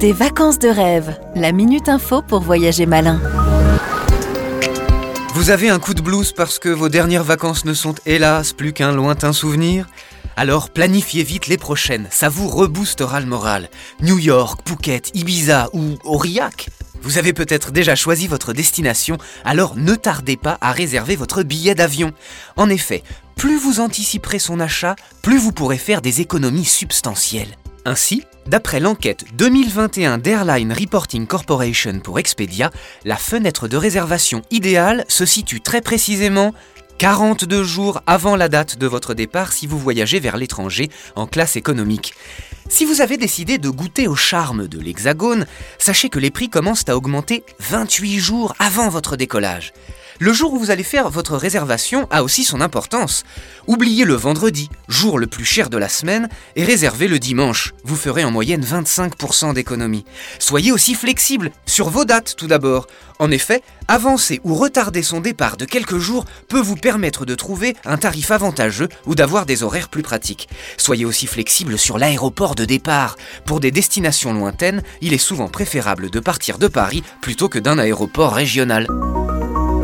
Des vacances de rêve, la Minute Info pour voyager malin. Vous avez un coup de blues parce que vos dernières vacances ne sont hélas plus qu'un lointain souvenir? Alors planifiez vite les prochaines, ça vous reboostera le moral. New York, Phuket, Ibiza ou Aurillac? Vous avez peut-être déjà choisi votre destination, alors ne tardez pas à réserver votre billet d'avion. En effet, plus vous anticiperez son achat, plus vous pourrez faire des économies substantielles. Ainsi, d'après l'enquête 2021 d'Airline Reporting Corporation pour Expedia, la fenêtre de réservation idéale se situe très précisément 42 jours avant la date de votre départ si vous voyagez vers l'étranger en classe économique. Si vous avez décidé de goûter au charme de l'Hexagone, sachez que les prix commencent à augmenter 28 jours avant votre décollage. Le jour où vous allez faire votre réservation a aussi son importance. Oubliez le vendredi, jour le plus cher de la semaine, et réservez le dimanche. Vous ferez en moyenne 25% d'économie. Soyez aussi flexible sur vos dates tout d'abord. En effet, avancer ou retarder son départ de quelques jours peut vous permettre de trouver un tarif avantageux ou d'avoir des horaires plus pratiques. Soyez aussi flexible sur l'aéroport de départ. Pour des destinations lointaines, il est souvent préférable de partir de Paris plutôt que d'un aéroport régional.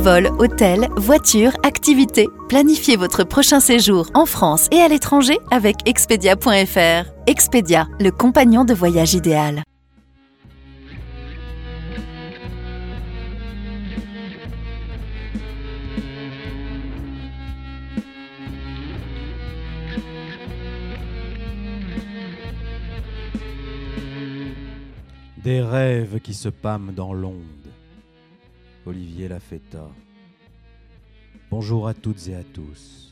Vol, hôtel, voiture, activités. Planifiez votre prochain séjour en France et à l'étranger avec Expedia.fr. Expedia, le compagnon de voyage idéal. Des rêves qui se pâment dans l'onde. Olivier Lafetta. Bonjour à toutes et à tous.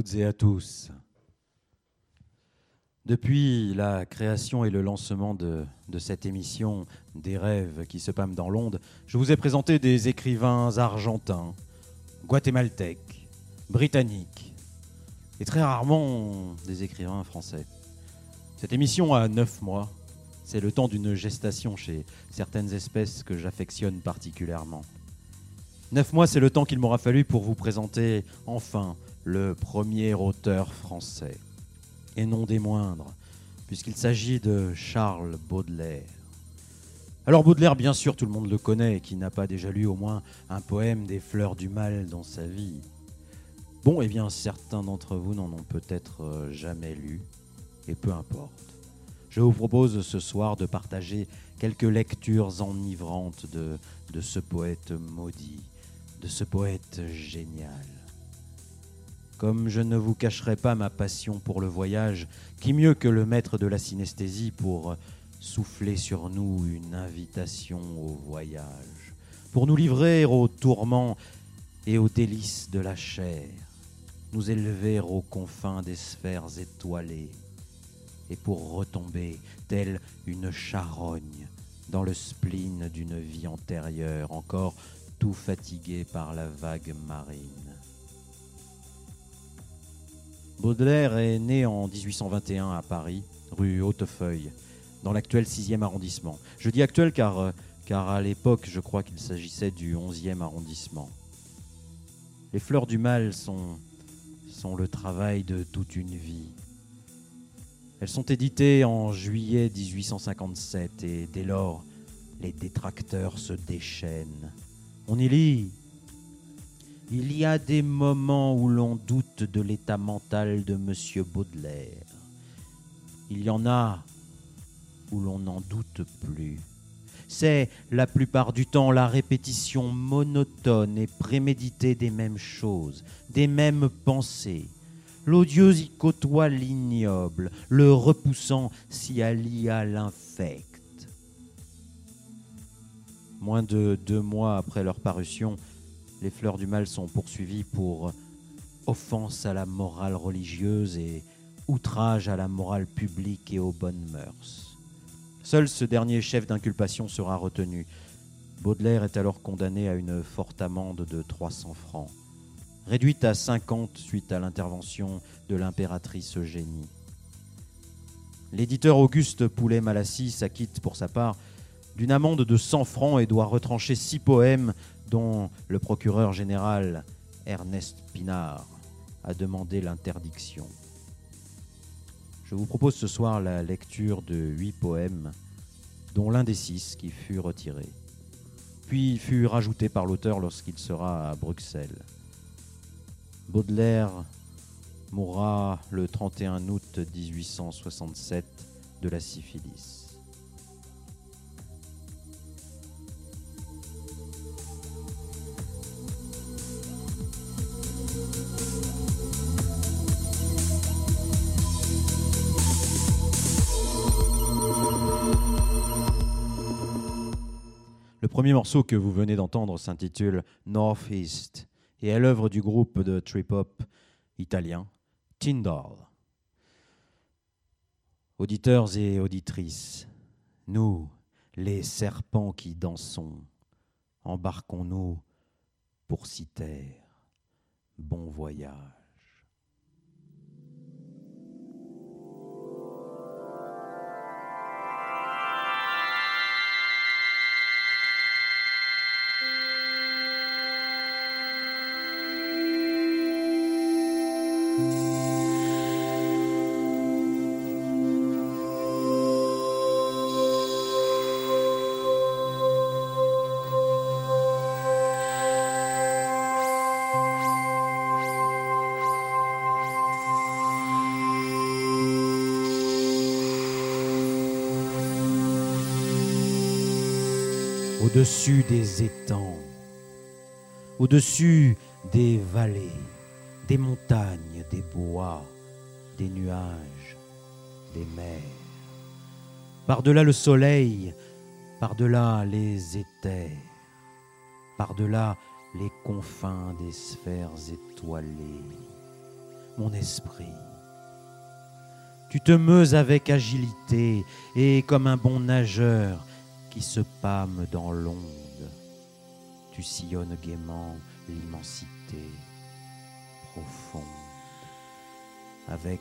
Toutes et à tous. Depuis la création et le lancement de, cette émission Des rêves qui se pâment dans l'onde, je vous ai présenté des écrivains argentins, guatémaltèques, britanniques et très rarement des écrivains français. Cette émission a neuf mois. C'est le temps d'une gestation chez certaines espèces que j'affectionne particulièrement. Neuf mois, c'est le temps qu'il m'aura fallu pour vous présenter enfin le premier auteur français et non des moindres, puisqu'il s'agit de Charles Baudelaire. Alors Baudelaire, bien sûr, tout le monde le connaît, qui n'a pas déjà lu au moins un poème des fleurs du mal dans sa vie. Bon, eh bien, certains d'entre vous n'en ont peut-être euh, jamais lu, et peu importe. Je vous propose ce soir de partager quelques lectures enivrantes de, de ce poète maudit, de ce poète génial. Comme je ne vous cacherai pas ma passion pour le voyage, qui mieux que le maître de la synesthésie pour souffler sur nous une invitation au voyage, pour nous livrer aux tourments et aux délices de la chair, nous élever aux confins des sphères étoilées, et pour retomber, telle une charogne, dans le spleen d'une vie antérieure, encore tout fatigué par la vague marine. Baudelaire est né en 1821 à Paris, rue Hautefeuille, dans l'actuel 6e arrondissement. Je dis actuel car, euh, car à l'époque, je crois qu'il s'agissait du 11e arrondissement. Les fleurs du mal sont, sont le travail de toute une vie. Elles sont éditées en juillet 1857 et dès lors, les détracteurs se déchaînent. On y lit il y a des moments où l'on doute de l'état mental de M. Baudelaire. Il y en a où l'on n'en doute plus. C'est la plupart du temps la répétition monotone et préméditée des mêmes choses, des mêmes pensées, L'odieux y côtoie l'ignoble, le repoussant s'y allie à l'infect. Moins de deux mois après leur parution, les Fleurs du Mal sont poursuivies pour offense à la morale religieuse et outrage à la morale publique et aux bonnes mœurs. Seul ce dernier chef d'inculpation sera retenu. Baudelaire est alors condamné à une forte amende de 300 francs, réduite à 50 suite à l'intervention de l'impératrice Eugénie. L'éditeur Auguste Poulet-Malassis s'acquitte pour sa part d'une amende de 100 francs et doit retrancher six poèmes dont le procureur général Ernest Pinard a demandé l'interdiction. Je vous propose ce soir la lecture de huit poèmes, dont l'un des six qui fut retiré, puis fut rajouté par l'auteur lorsqu'il sera à Bruxelles. Baudelaire mourra le 31 août 1867 de la syphilis. Premier morceau que vous venez d'entendre s'intitule Northeast et est l'œuvre du groupe de trip-hop italien Tyndall. Auditeurs et auditrices, nous, les serpents qui dansons, embarquons-nous pour Citer. Bon voyage. Au-dessus des étangs, au-dessus des vallées, des montagnes, des bois, des nuages, des mers. Par-delà le soleil, par-delà les éthers, par-delà les confins des sphères étoilées, mon esprit. Tu te meus avec agilité et comme un bon nageur, qui se pâme dans l'onde. Tu sillonnes gaiement l'immensité profonde, avec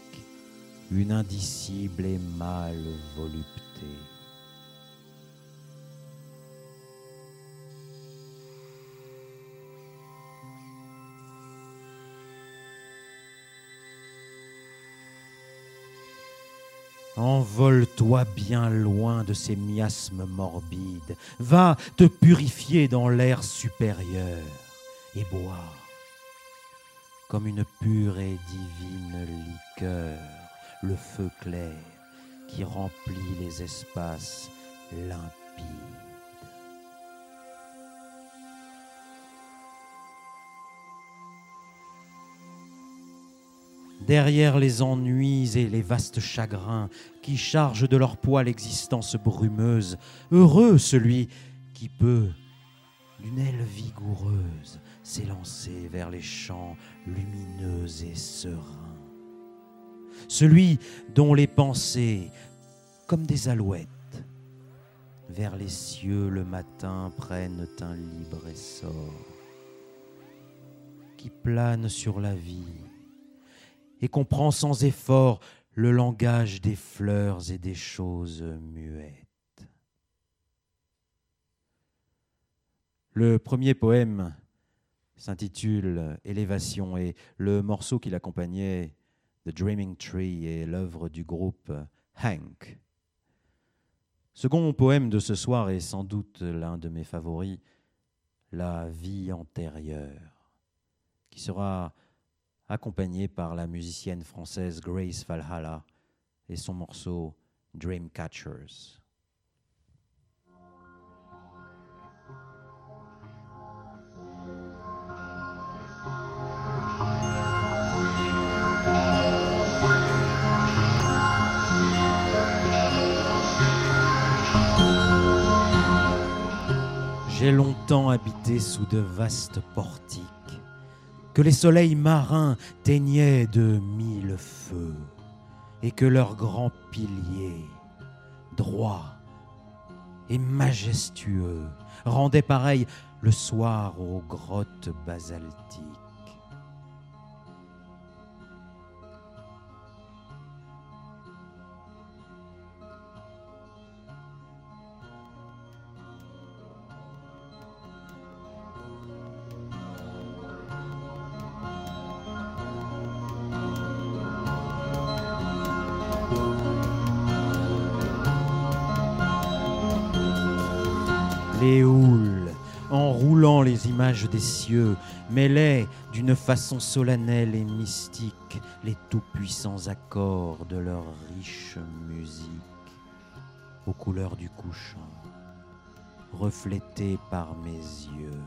une indicible et mâle volupté. Envole-toi bien loin de ces miasmes morbides, va te purifier dans l'air supérieur et bois comme une pure et divine liqueur le feu clair qui remplit les espaces limpides. Derrière les ennuis et les vastes chagrins qui chargent de leur poids l'existence brumeuse. Heureux celui qui peut, d'une aile vigoureuse, s'élancer vers les champs lumineux et sereins. Celui dont les pensées, comme des alouettes, vers les cieux le matin prennent un libre essor, qui plane sur la vie et comprend sans effort le langage des fleurs et des choses muettes. Le premier poème s'intitule Élévation et le morceau qui l'accompagnait, The Dreaming Tree, est l'œuvre du groupe Hank. Second poème de ce soir est sans doute l'un de mes favoris, La vie antérieure, qui sera accompagné par la musicienne française Grace Valhalla et son morceau Dreamcatchers. J'ai longtemps habité sous de vastes portiques que les soleils marins teignaient de mille feux et que leurs grands piliers, droits et majestueux, rendaient pareil le soir aux grottes basaltiques. Des cieux, mêlaient d'une façon solennelle et mystique les tout-puissants accords de leur riche musique, aux couleurs du couchant, reflétées par mes yeux.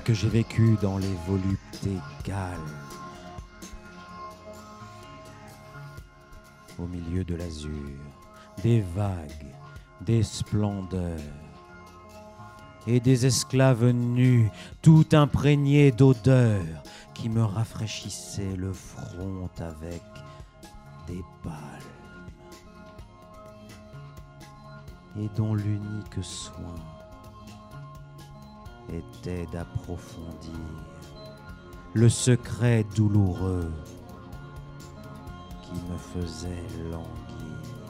Que j'ai vécu dans les voluptés calmes, au milieu de l'azur, des vagues, des splendeurs et des esclaves nus, tout imprégnés d'odeurs qui me rafraîchissaient le front avec des palmes et dont l'unique soin était d'approfondir le secret douloureux qui me faisait languir.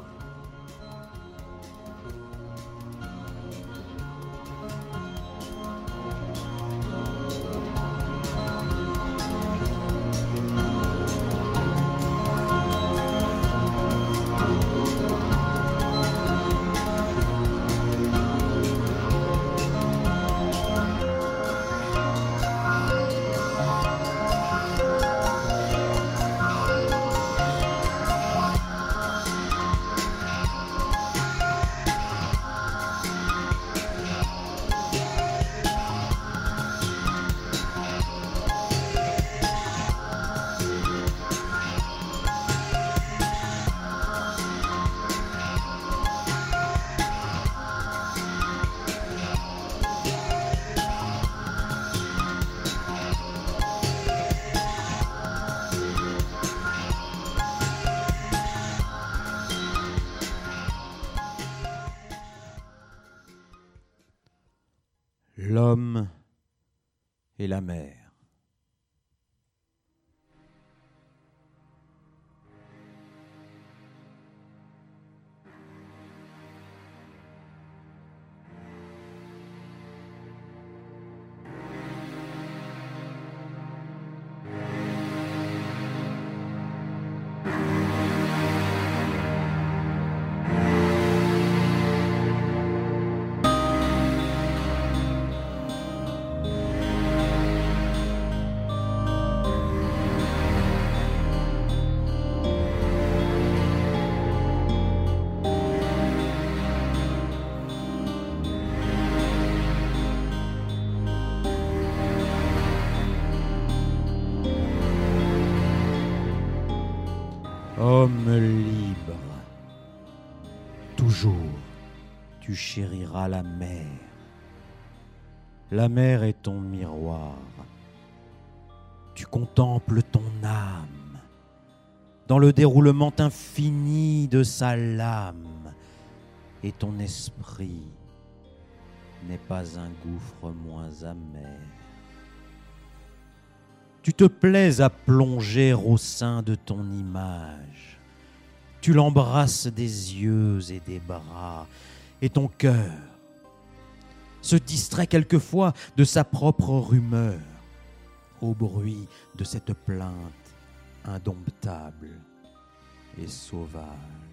Et la mer. Chériras la mer. La mer est ton miroir. Tu contemples ton âme dans le déroulement infini de sa lame. Et ton esprit n'est pas un gouffre moins amer. Tu te plais à plonger au sein de ton image. Tu l'embrasses des yeux et des bras, et ton cœur se distrait quelquefois de sa propre rumeur au bruit de cette plainte indomptable et sauvage.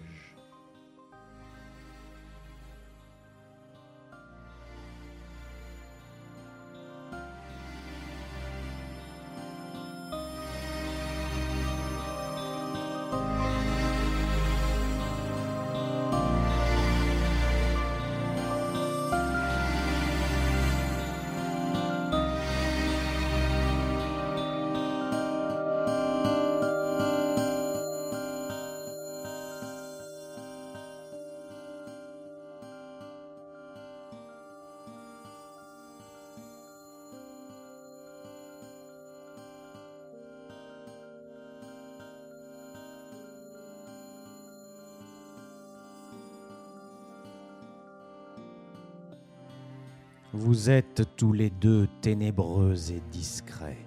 Vous êtes tous les deux ténébreux et discrets.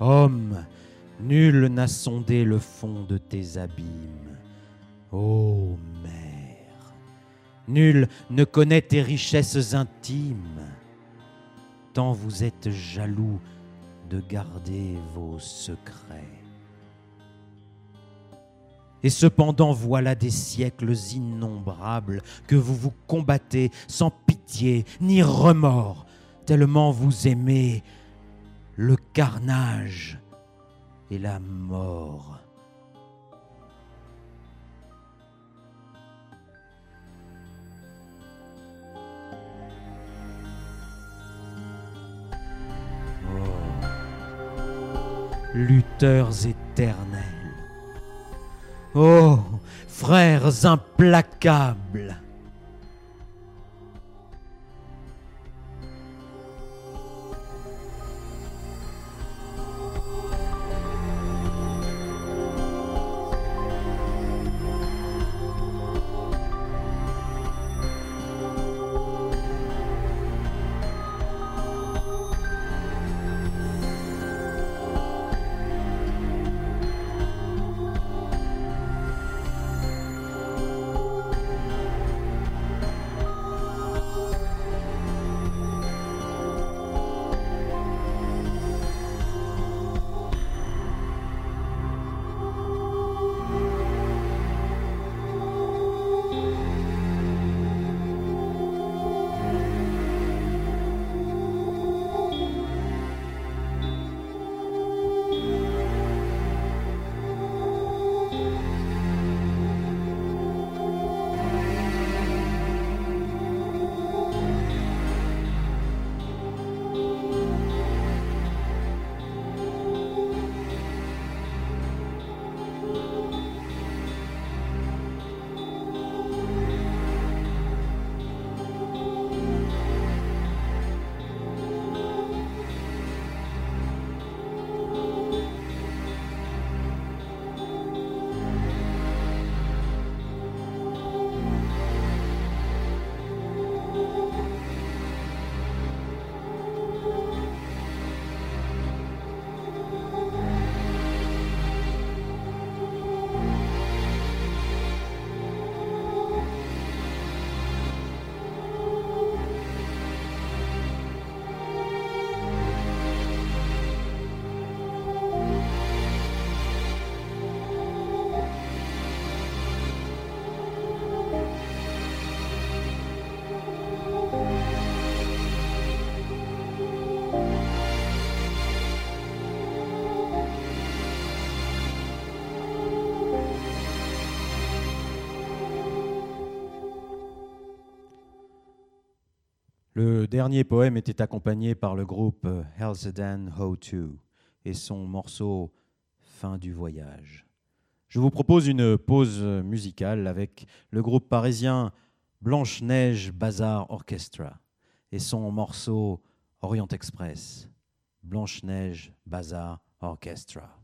Homme, nul n'a sondé le fond de tes abîmes. Ô mère, nul ne connaît tes richesses intimes, tant vous êtes jaloux de garder vos secrets. Et cependant voilà des siècles innombrables que vous vous combattez sans pitié ni remords, tellement vous aimez le carnage et la mort. Oh. Lutteurs éternels. Oh, frères implacables. Le dernier poème était accompagné par le groupe Halsedan Ho 2 et son morceau Fin du voyage. Je vous propose une pause musicale avec le groupe parisien Blanche-Neige Bazar Orchestra et son morceau Orient Express. Blanche-Neige Bazar Orchestra.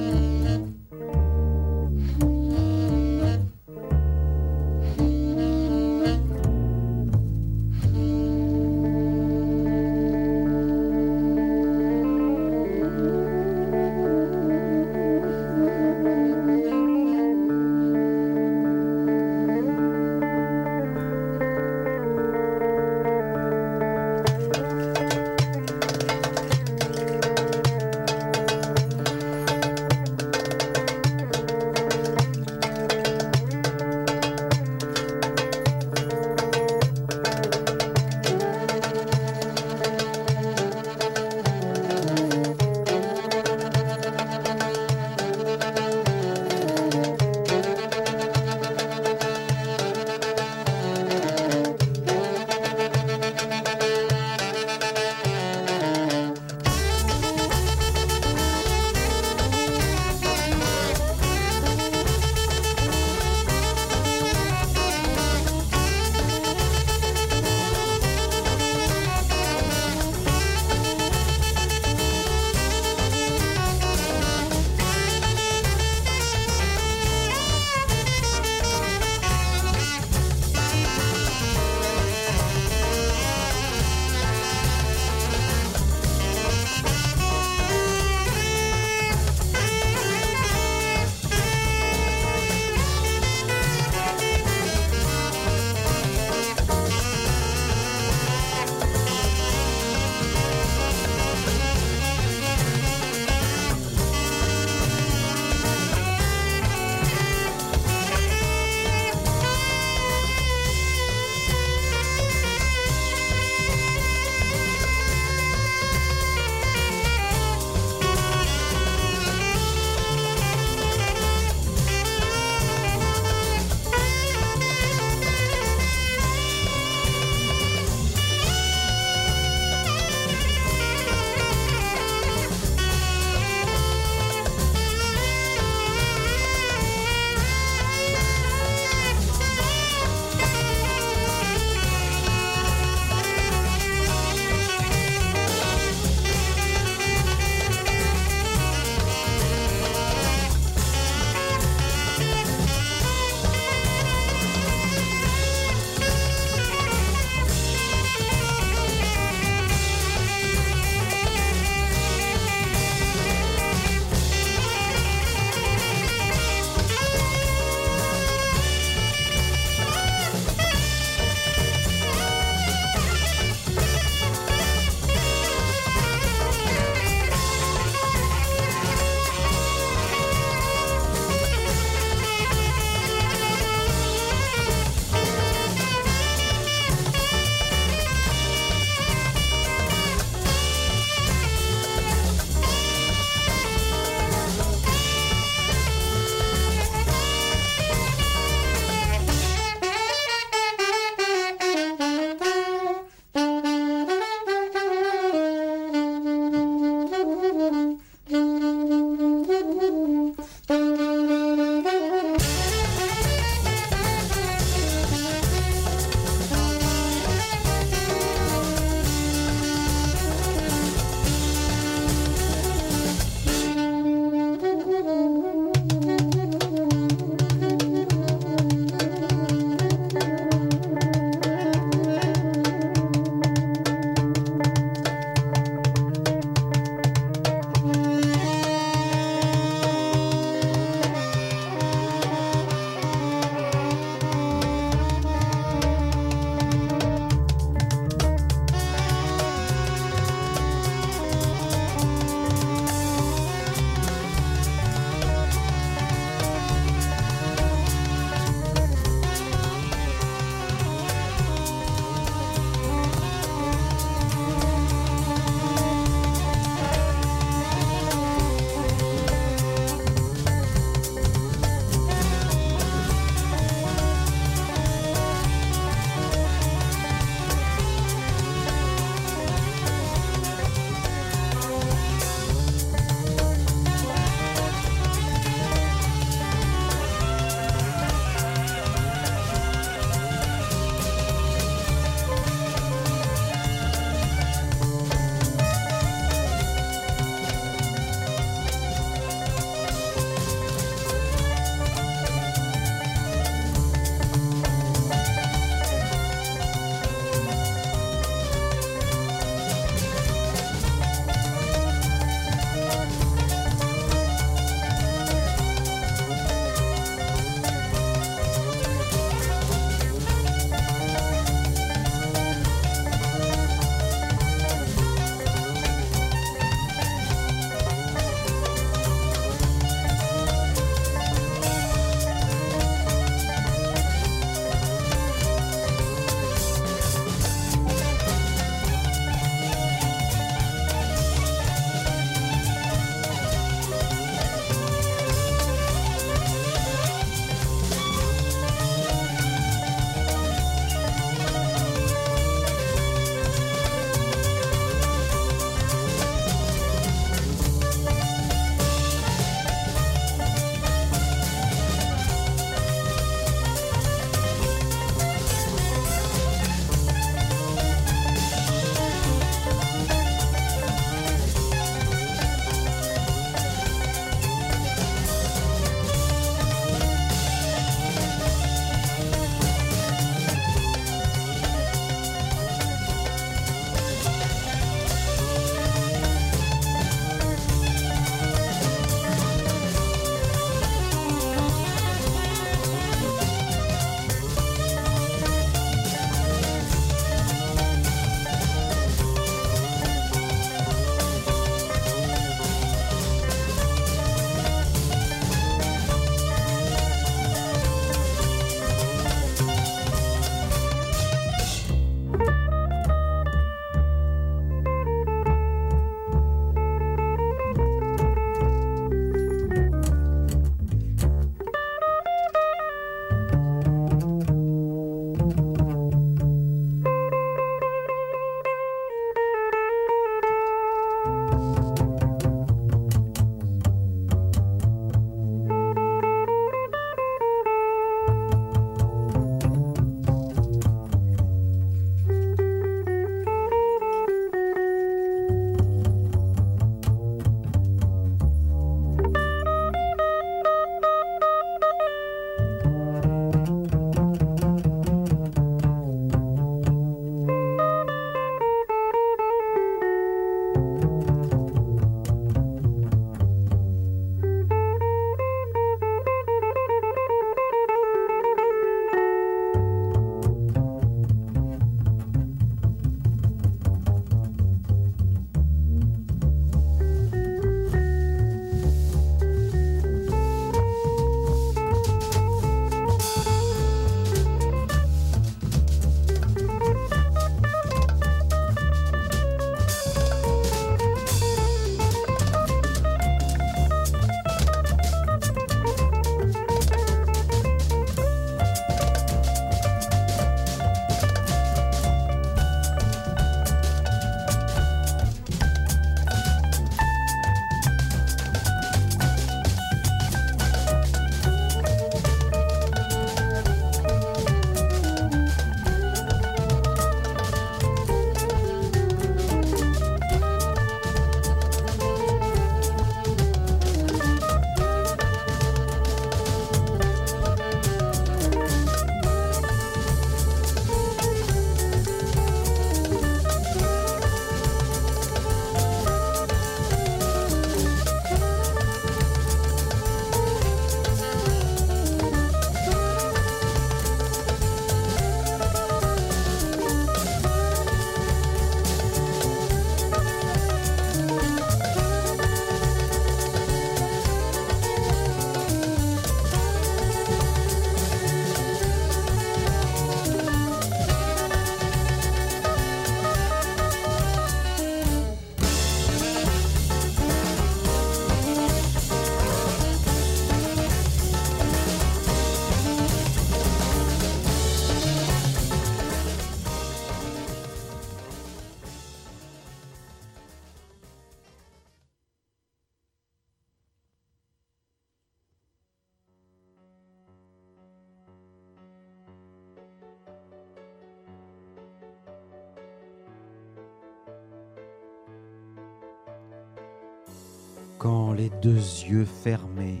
Quand les deux yeux fermés,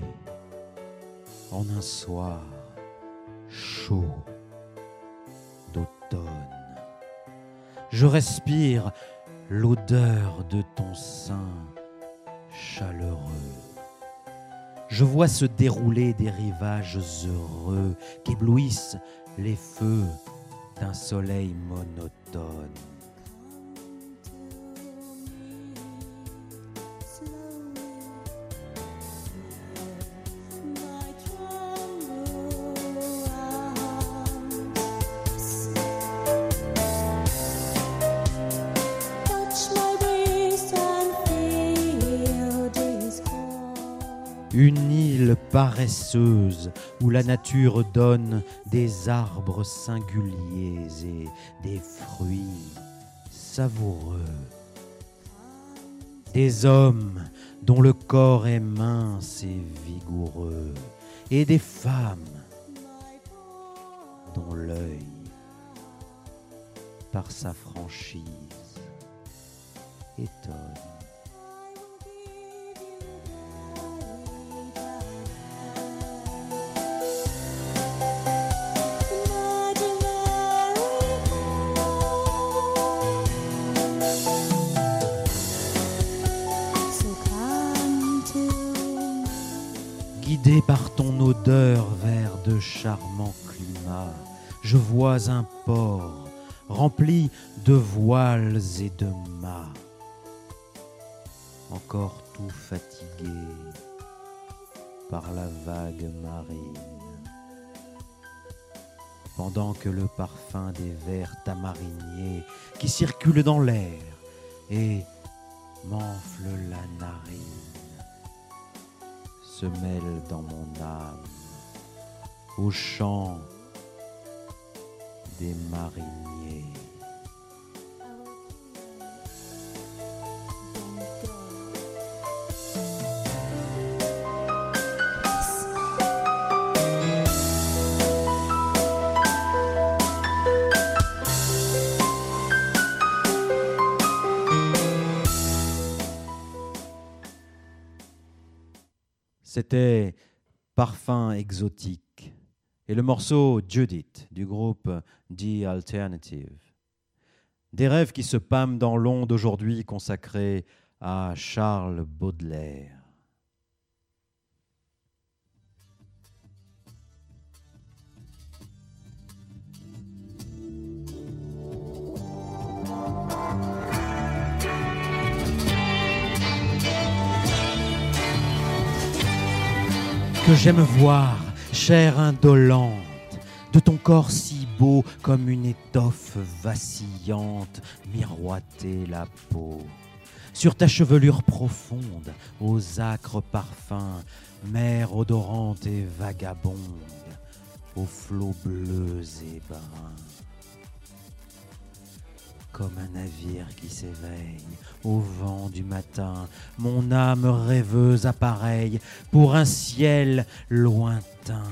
en un soir chaud d'automne, je respire l'odeur de ton sein chaleureux. Je vois se dérouler des rivages heureux qu'éblouissent les feux d'un soleil monotone. Une île paresseuse où la nature donne des arbres singuliers et des fruits savoureux. Des hommes dont le corps est mince et vigoureux. Et des femmes dont l'œil, par sa franchise, étonne. Guidé par ton odeur vers de charmants climats, je vois un port rempli de voiles et de mâts, encore tout fatigué par la vague marine. Pendant que le parfum des vers tamariniers qui circulent dans l'air et m'enfle la narine se mêle dans mon âme au chant des mariniers. C'était Parfum exotique et le morceau Judith du groupe The Alternative. Des rêves qui se pâment dans l'onde aujourd'hui consacrés à Charles Baudelaire. J'aime voir, chair indolente, de ton corps si beau comme une étoffe vacillante, miroiter la peau. Sur ta chevelure profonde, aux acres parfums, mer odorante et vagabonde, aux flots bleus et bruns comme un navire qui s'éveille au vent du matin, mon âme rêveuse appareille pour un ciel lointain.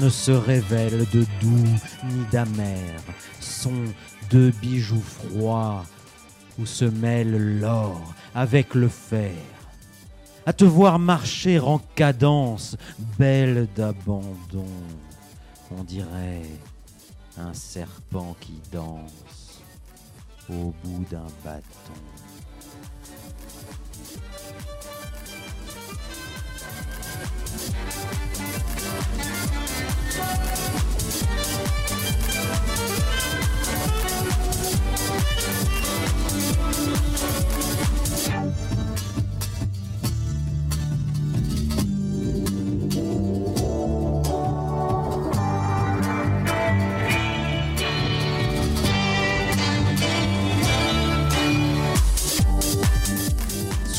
Ne se révèle de doux ni d'amer sont deux bijoux froids où se mêle l'or avec le fer. À te voir marcher en cadence, belle d'abandon, on dirait un serpent qui danse au bout d'un bâton.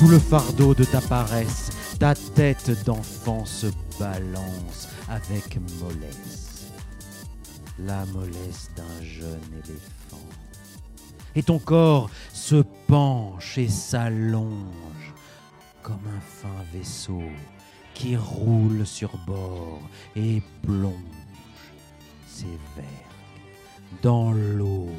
Sous le fardeau de ta paresse, ta tête d'enfant se balance avec mollesse, la mollesse d'un jeune éléphant. Et ton corps se penche et s'allonge comme un fin vaisseau qui roule sur bord et plonge ses verres dans l'eau.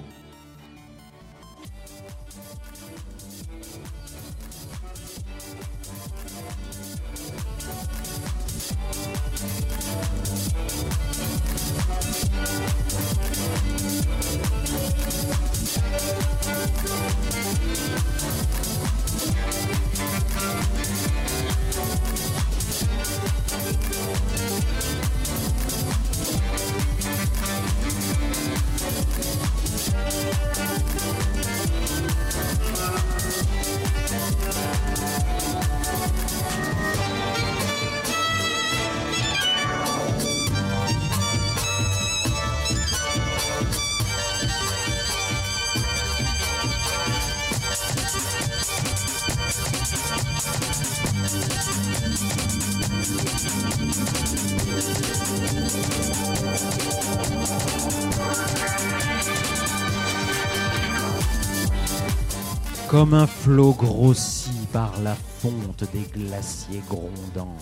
Comme un flot grossi par la fonte des glaciers grondants,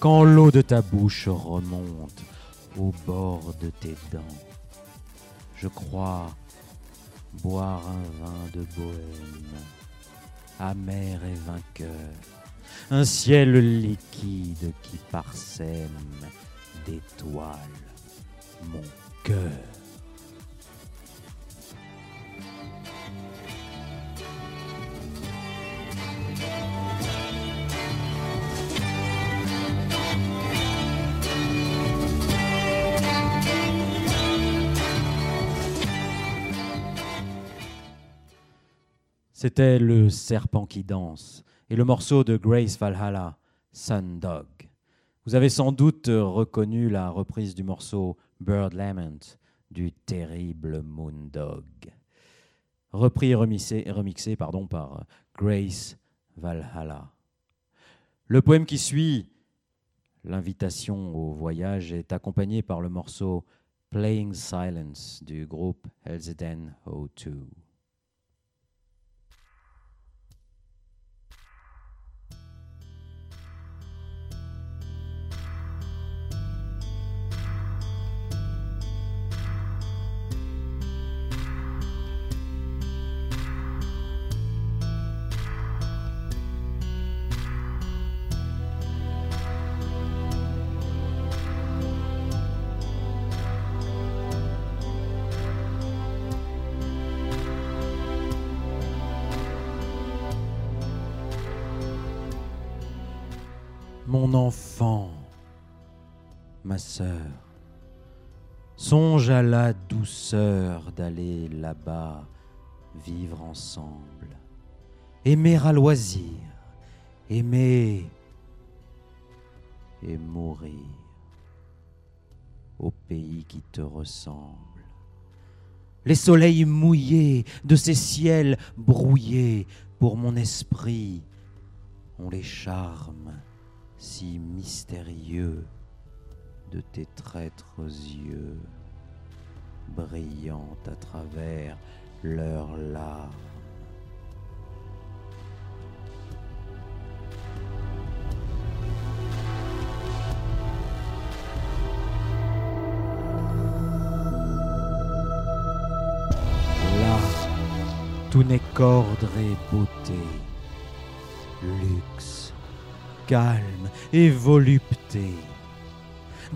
quand l'eau de ta bouche remonte au bord de tes dents. Je crois boire un vin de bohème, amer et vainqueur, un ciel liquide qui parsème d'étoiles mon cœur. C'était le serpent qui danse et le morceau de Grace Valhalla, Sun Dog. Vous avez sans doute reconnu la reprise du morceau Bird Lament du terrible Moondog. Repris et remixé, pardon, par Grace Valhalla. Le poème qui suit, l'invitation au voyage, est accompagné par le morceau Playing Silence du groupe Elzeden O2. À la douceur d'aller là-bas vivre ensemble, aimer à loisir, aimer et mourir au pays qui te ressemble. Les soleils mouillés de ces ciels brouillés pour mon esprit ont les charmes si mystérieux de tes traîtres yeux, brillant à travers leurs larmes. Là, tout n'est qu'ordre et beauté, luxe calme et volupté.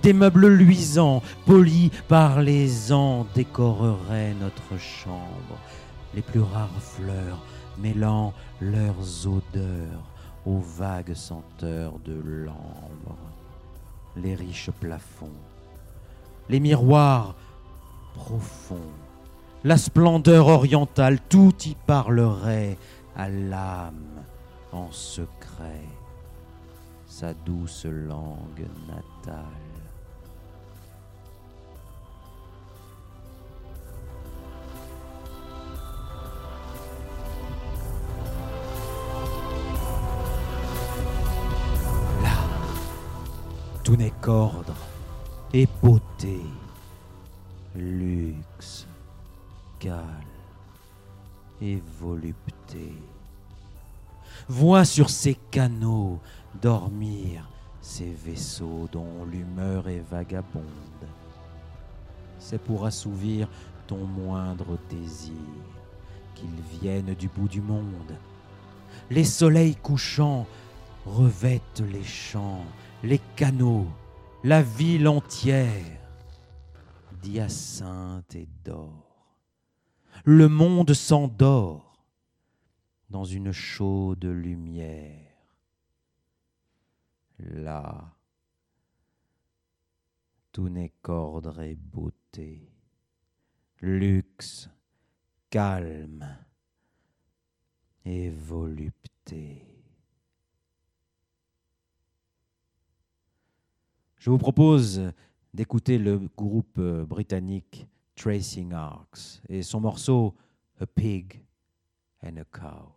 Des meubles luisants, polis par les ans, décoreraient notre chambre. Les plus rares fleurs mêlant leurs odeurs aux vagues senteurs de l'ambre. Les riches plafonds, les miroirs profonds, la splendeur orientale, tout y parlerait à l'âme en secret sa douce langue natale. N'est qu'ordre et beauté, luxe, calme et volupté. Vois sur ces canaux dormir ces vaisseaux dont l'humeur est vagabonde. C'est pour assouvir ton moindre désir qu'ils viennent du bout du monde. Les soleils couchants revêtent les champs, les canaux, la ville entière d'hyacinthe et d'or. Le monde s'endort dans une chaude lumière. Là, tout n'est qu'ordre et beauté, luxe, calme et volupté. Je vous propose d'écouter le groupe euh, britannique Tracing Arcs et son morceau A Pig and a Cow.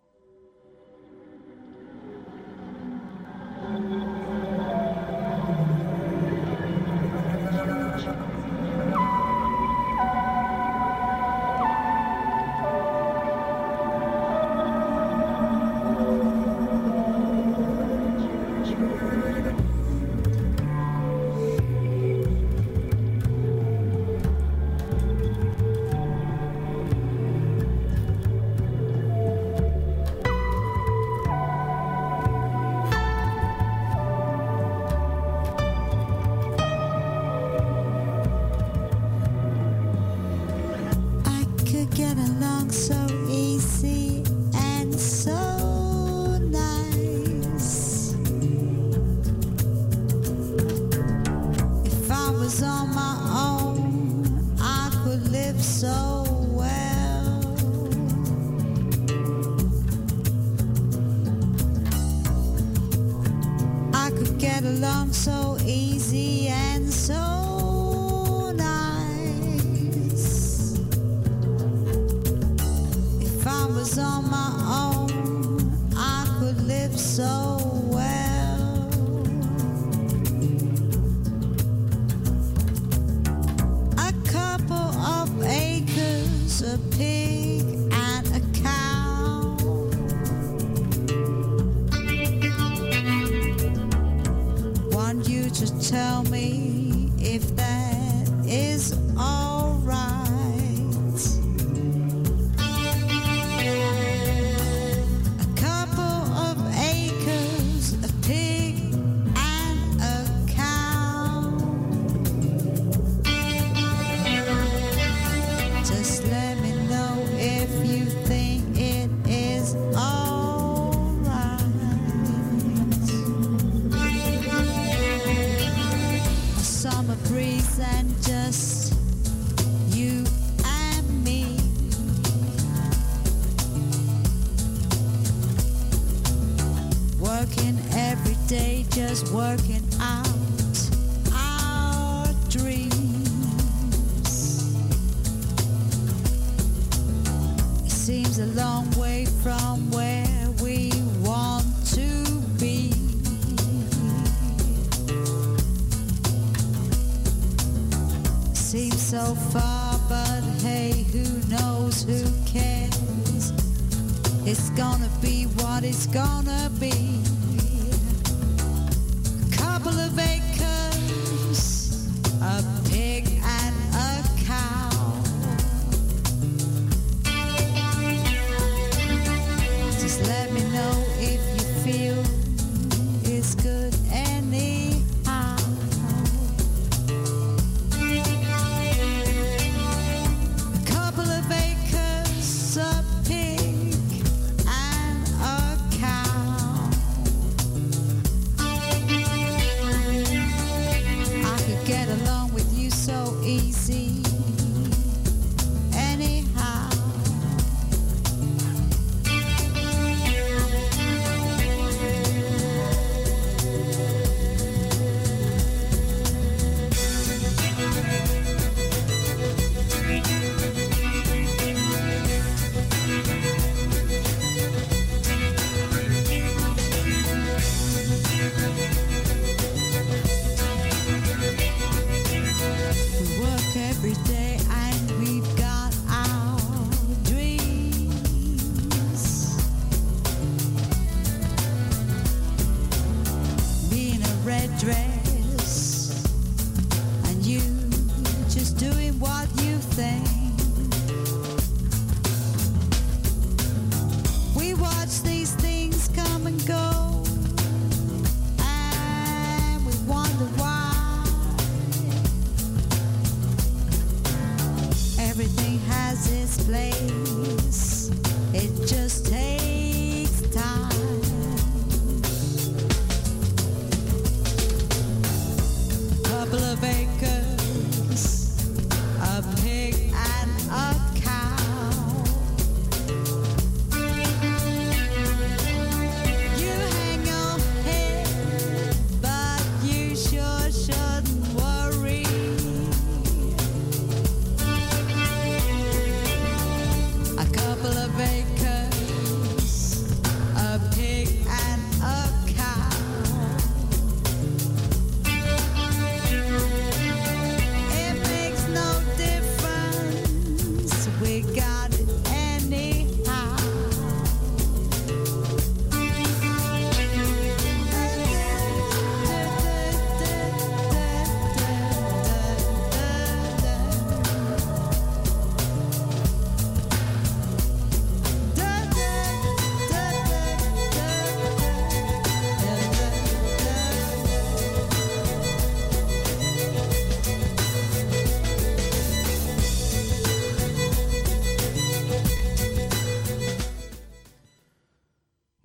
It's a long way from where we want to be. Seems so far, but hey, who knows, who cares? It's gonna be what it's gonna be.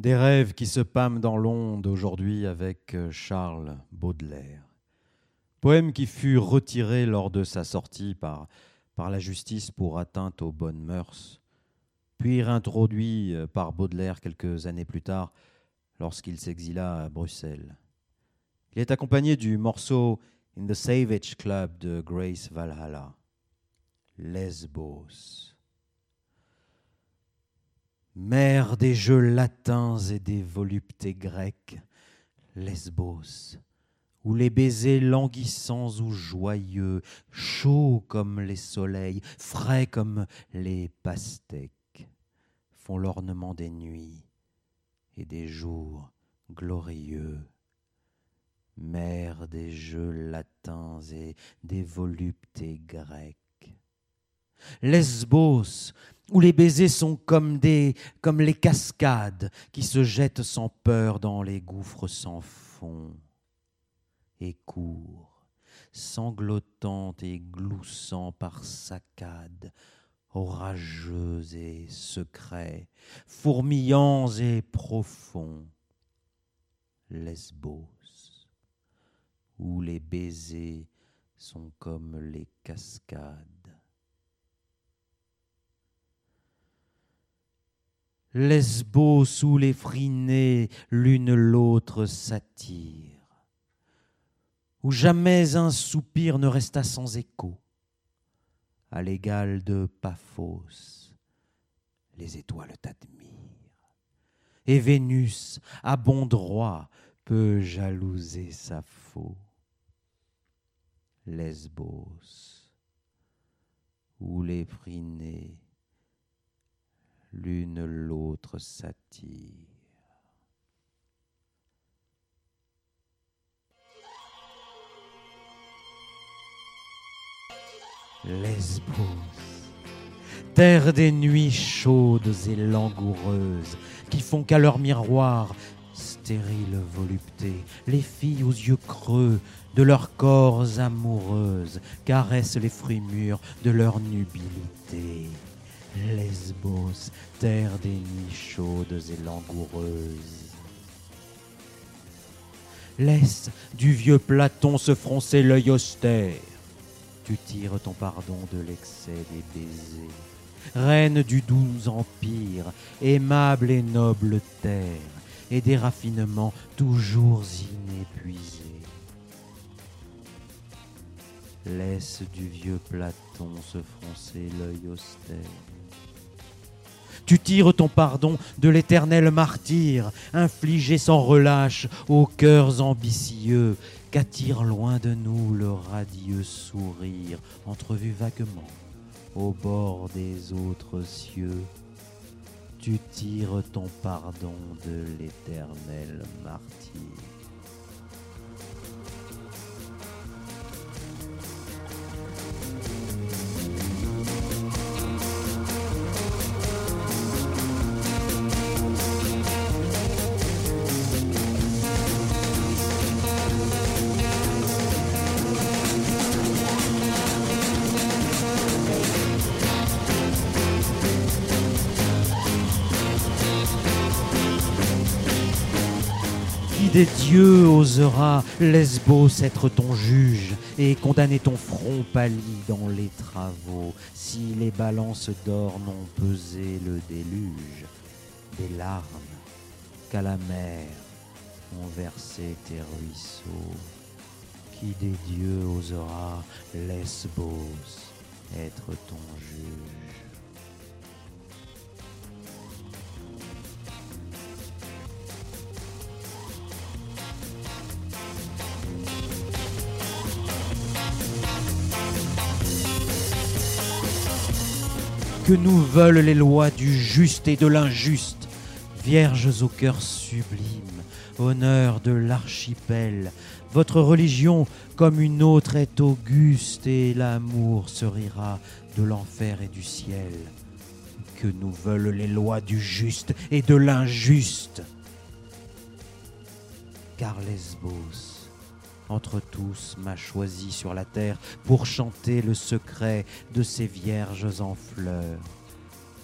Des rêves qui se pâment dans l'onde aujourd'hui avec euh, Charles Baudelaire. Poème qui fut retiré lors de sa sortie par, par la justice pour atteinte aux bonnes mœurs, puis réintroduit euh, par Baudelaire quelques années plus tard lorsqu'il s'exila à Bruxelles. Il est accompagné du morceau In the Savage Club de Grace Valhalla, Lesbos. Mère des jeux latins et des voluptés grecques, Lesbos, où les baisers languissants ou joyeux, chauds comme les soleils, frais comme les pastèques, font l'ornement des nuits et des jours glorieux. Mère des jeux latins et des voluptés grecques. Lesbos, où les baisers sont comme des comme les cascades qui se jettent sans peur dans les gouffres sans fond et courent, sanglotant et gloussant par saccades, orageux et secrets, fourmillants et profonds. Lesbos, où les baisers sont comme les cascades. Lesbos sous les frinés, l'une l'autre s'attire, où jamais un soupir ne resta sans écho, à l'égal de Paphos, les étoiles t'admirent, et Vénus, à bon droit, peut jalouser sa faux. Lesbos, où les frinés l'une l'autre s'attire. Lesbos, terre des nuits chaudes et langoureuses, qui font qu'à leur miroir, stérile volupté, les filles aux yeux creux de leurs corps amoureuses caressent les fruits mûrs de leur nubilité. Lesbos, terre des nuits chaudes et langoureuses. Laisse du vieux Platon se froncer l'œil austère. Tu tires ton pardon de l'excès des baisers. Reine du doux empire, aimable et noble terre, et des raffinements toujours inépuisés. Laisse du vieux Platon se froncer l'œil austère. Tu tires ton pardon de l'éternel martyr, infligé sans relâche aux cœurs ambitieux, qu'attire loin de nous le radieux sourire, entrevu vaguement au bord des autres cieux. Tu tires ton pardon de l'éternel martyr. Osera, Lesbos, être ton juge et condamner ton front pâli dans les travaux, si les balances d'or n'ont pesé le déluge des larmes qu'à la mer ont versé tes ruisseaux. Qui des dieux osera, Lesbos, être ton juge? Que nous veulent les lois du juste et de l'injuste, vierges au cœur sublime, honneur de l'archipel. Votre religion, comme une autre, est auguste et l'amour se rira de l'enfer et du ciel. Que nous veulent les lois du juste et de l'injuste. Car Lesbos, entre tous, m'a choisi sur la terre pour chanter le secret de ces vierges en fleurs.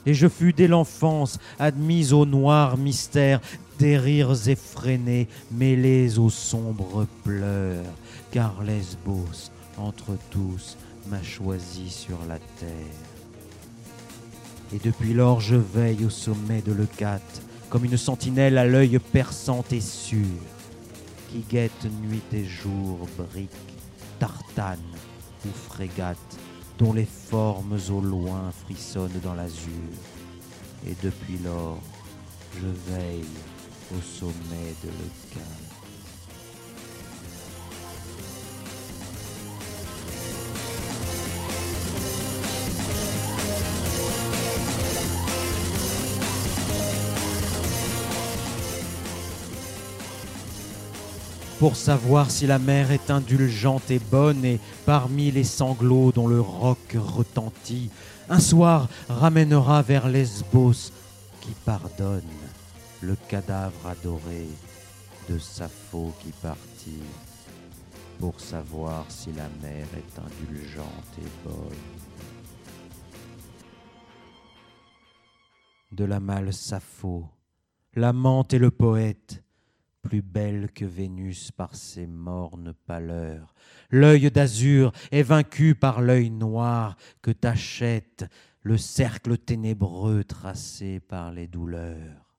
Et je fus dès l'enfance admise au noir mystère des rires effrénés mêlés aux sombres pleurs. Car Lesbos, entre tous, m'a choisi sur la terre. Et depuis lors je veille au sommet de Leucate, comme une sentinelle à l'œil perçant et sûr qui guette nuit et jour briques, tartanes ou frégates, dont les formes au loin frissonnent dans l'azur. Et depuis lors, je veille au sommet de Leucate. Pour savoir si la mer est indulgente et bonne, et parmi les sanglots dont le roc retentit, un soir ramènera vers Lesbos qui pardonne le cadavre adoré de Sappho qui partit, pour savoir si la mer est indulgente et bonne. De la mâle Sappho, l'amante et le poète, plus belle que Vénus par ses mornes pâleurs. L'œil d'azur est vaincu par l'œil noir que t'achète le cercle ténébreux tracé par les douleurs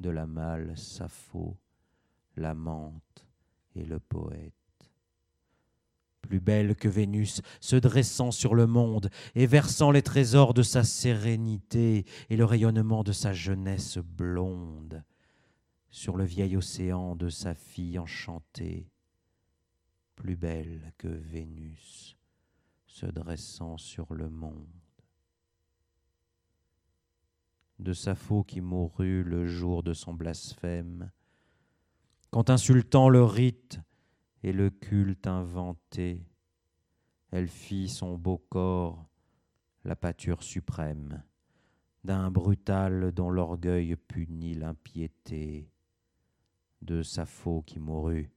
de la mâle Sappho, l'amante et le poète. Plus belle que Vénus, se dressant sur le monde et versant les trésors de sa sérénité et le rayonnement de sa jeunesse blonde sur le vieil océan de sa fille enchantée, plus belle que Vénus se dressant sur le monde. De Sappho qui mourut le jour de son blasphème, quand insultant le rite et le culte inventé, elle fit son beau corps la pâture suprême d'un brutal dont l'orgueil punit l'impiété de Sappho qui mourut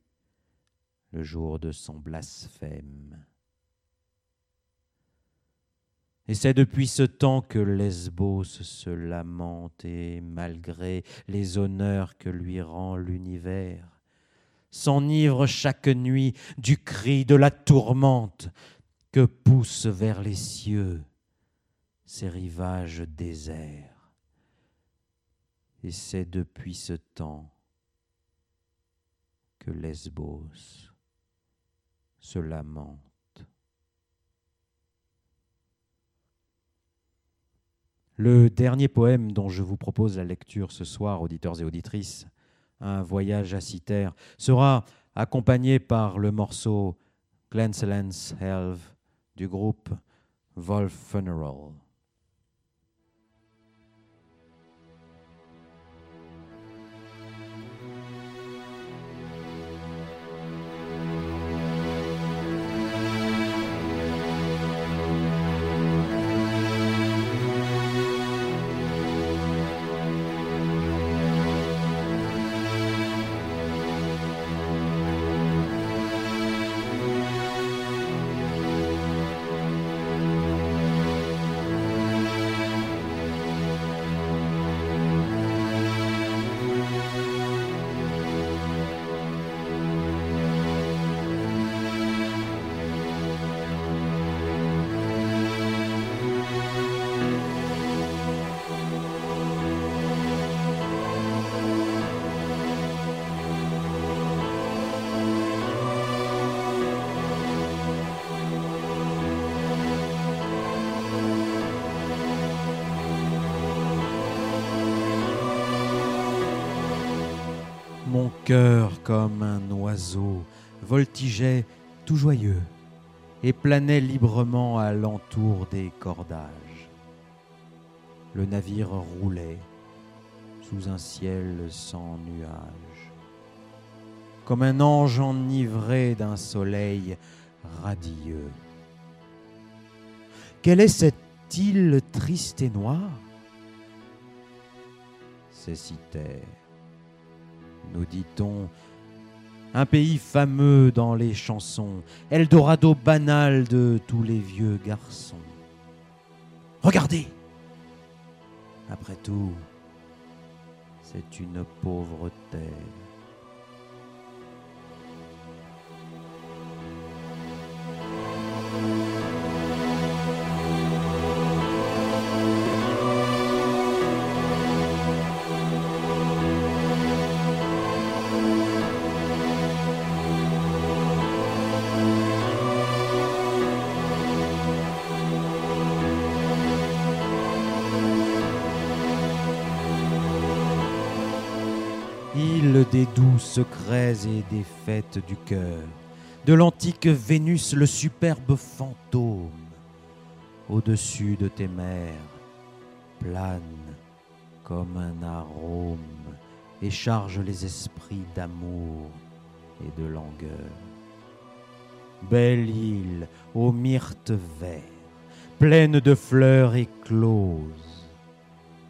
le jour de son blasphème. Et c'est depuis ce temps que Lesbos se lamente et malgré les honneurs que lui rend l'univers, s'enivre chaque nuit du cri de la tourmente que poussent vers les cieux ces rivages déserts. Et c'est depuis ce temps Lesbos se lamente. Le dernier poème dont je vous propose la lecture ce soir, auditeurs et auditrices, un voyage à Citer, sera accompagné par le morceau Glenselens Helve du groupe Wolf Funeral. Cœur, comme un oiseau, voltigeait tout joyeux et planait librement à l'entour des cordages. Le navire roulait sous un ciel sans nuages, comme un ange enivré d'un soleil radieux. Quelle est cette île triste et noire? C'est nous dit-on, un pays fameux dans les chansons, Eldorado banal de tous les vieux garçons. Regardez Après tout, c'est une pauvre terre. Doux secrets et des du cœur, de l'antique Vénus le superbe fantôme, au-dessus de tes mers, plane comme un arôme et charge les esprits d'amour et de langueur. Belle île aux myrtes verts, pleine de fleurs écloses,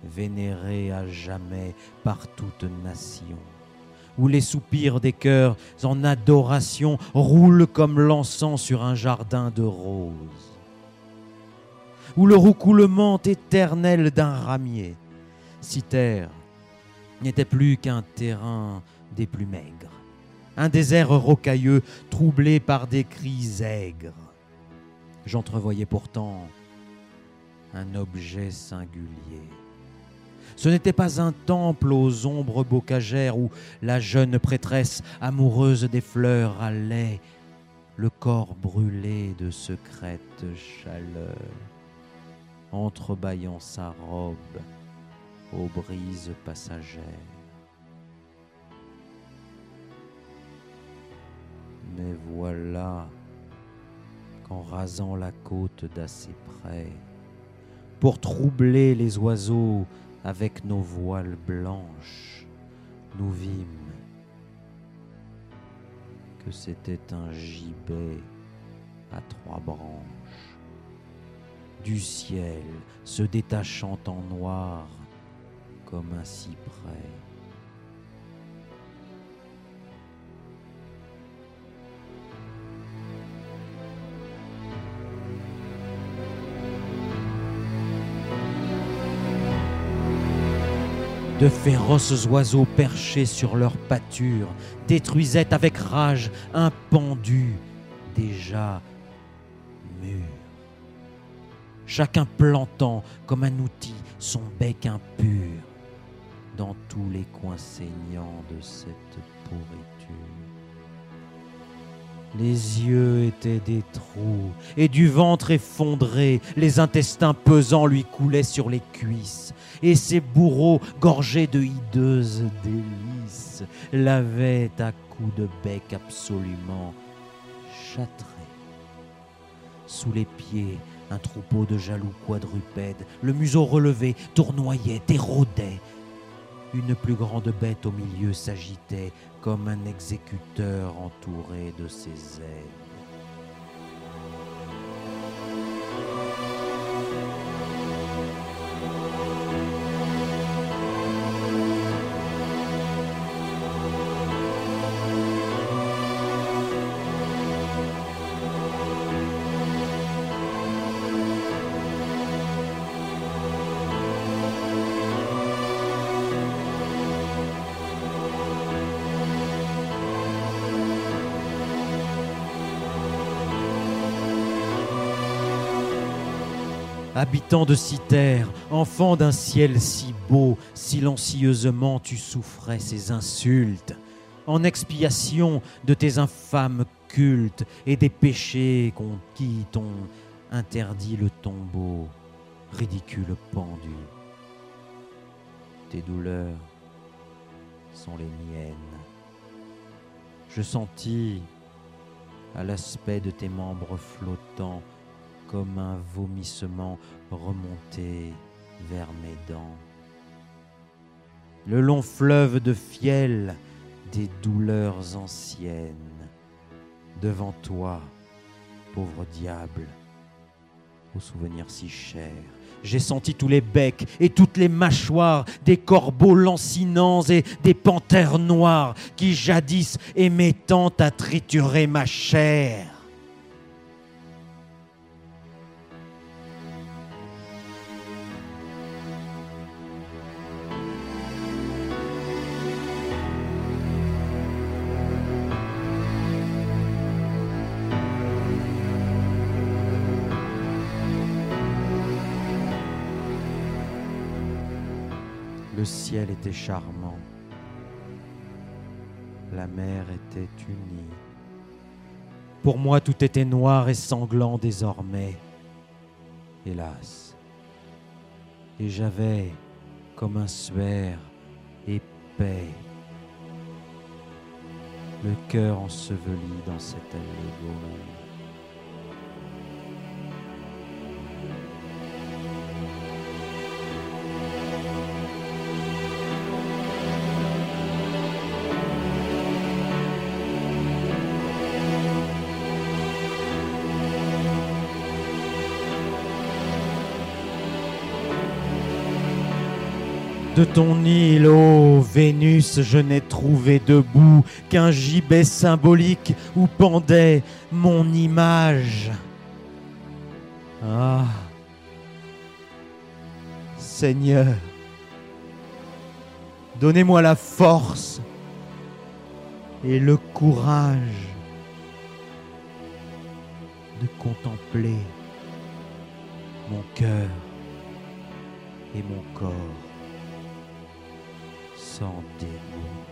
vénérée à jamais par toute nation, où les soupirs des cœurs en adoration roulent comme l'encens sur un jardin de roses, où le roucoulement éternel d'un ramier, Citerre, n'était plus qu'un terrain des plus maigres, un désert rocailleux troublé par des cris aigres. J'entrevoyais pourtant un objet singulier. Ce n'était pas un temple aux ombres bocagères où la jeune prêtresse amoureuse des fleurs allait, le corps brûlé de secrète chaleur, entrebâillant sa robe aux brises passagères. Mais voilà qu'en rasant la côte d'assez près, pour troubler les oiseaux avec nos voiles blanches, nous vîmes que c'était un gibet à trois branches, du ciel se détachant en noir comme un cyprès. De féroces oiseaux perchés sur leur pâture détruisaient avec rage un pendu déjà mûr. Chacun plantant comme un outil son bec impur dans tous les coins saignants de cette pourriture. Les yeux étaient des trous, et du ventre effondré, les intestins pesants lui coulaient sur les cuisses, et ses bourreaux, gorgés de hideuses délices, l'avaient à coups de bec absolument châtré. Sous les pieds, un troupeau de jaloux quadrupèdes, le museau relevé, tournoyait, érodait. Une plus grande bête au milieu s'agitait comme un exécuteur entouré de ses ailes. Habitant de Citerre, enfant d'un ciel si beau, silencieusement tu souffrais ces insultes, en expiation de tes infâmes cultes et des péchés qu'on qui t'ont interdit le tombeau, ridicule pendu. Tes douleurs sont les miennes, Je sentis, à l'aspect de tes membres flottants, comme un vomissement remonter vers mes dents. Le long fleuve de fiel des douleurs anciennes. Devant toi, pauvre diable, aux souvenirs si chers. J'ai senti tous les becs et toutes les mâchoires des corbeaux lancinants et des panthères noires qui jadis aimaient tant à triturer ma chair. Le ciel était charmant. La mer était unie. Pour moi, tout était noir et sanglant désormais. Hélas. Et j'avais, comme un suaire épais, le cœur enseveli dans cette allégorie. De ton île, ô Vénus, je n'ai trouvé debout qu'un gibet symbolique où pendait mon image. Ah, Seigneur, donnez-moi la force et le courage de contempler mon cœur et mon corps sans dégoût.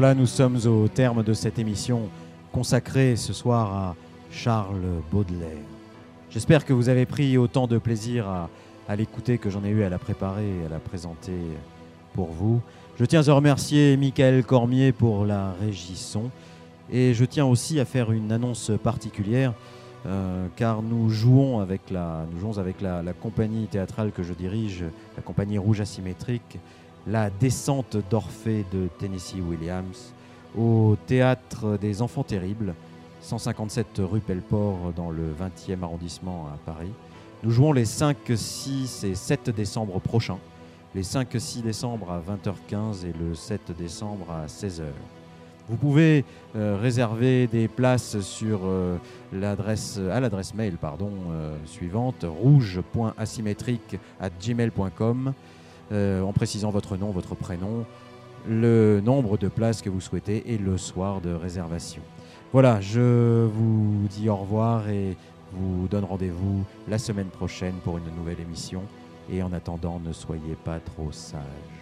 Voilà, nous sommes au terme de cette émission consacrée ce soir à Charles Baudelaire. J'espère que vous avez pris autant de plaisir à, l'écouter que j'en ai eu à la préparer et à la présenter pour vous. Je tiens à remercier Michael Cormier pour la régie son et je tiens aussi à faire une annonce particulière euh, car nous jouons avec, la compagnie théâtrale que je dirige, la compagnie Rouge Asymétrique, la descente d'Orphée de Tennessee Williams au théâtre des Enfants Terribles, 157 rue Pelleport dans le 20e arrondissement à Paris. Nous jouons les 5, 6 et 7 décembre prochains. Les 5, 6 décembre à 20h15 et le 7 décembre à 16h. Vous pouvez euh, réserver des places sur euh, l'adresse à l'adresse mail pardon euh, suivante rouge.asymétrique at gmail.com euh, en précisant votre nom, votre prénom, le nombre de places que vous souhaitez et le soir de réservation. Voilà, je vous dis au revoir et vous donne rendez-vous la semaine prochaine pour une nouvelle émission. Et en attendant, ne soyez pas trop sages.